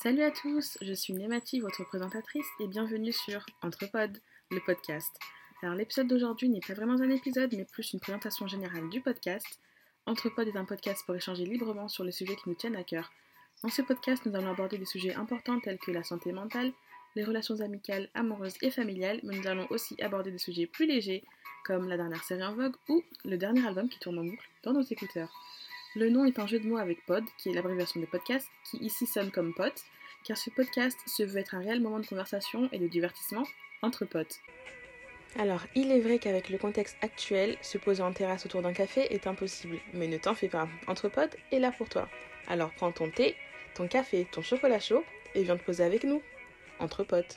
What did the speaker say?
Salut à tous, je suis Némati, votre présentatrice, et bienvenue sur Entrepod, le podcast. Alors l'épisode d'aujourd'hui n'est pas vraiment un épisode, mais plus une présentation générale du podcast. Entrepod est un podcast pour échanger librement sur les sujets qui nous tiennent à cœur. Dans ce podcast, nous allons aborder des sujets importants tels que la santé mentale, les relations amicales, amoureuses et familiales, mais nous allons aussi aborder des sujets plus légers, comme la dernière série en vogue ou le dernier album qui tourne en boucle dans nos écouteurs. Le nom est un jeu de mots avec pod, qui est l'abréviation de podcast, qui ici sonne comme pote, car ce podcast se veut être un réel moment de conversation et de divertissement entre potes. Alors, il est vrai qu'avec le contexte actuel, se poser en terrasse autour d'un café est impossible, mais ne t'en fais pas, Entre potes est là pour toi. Alors prends ton thé, ton café, ton chocolat chaud et viens te poser avec nous, entre potes.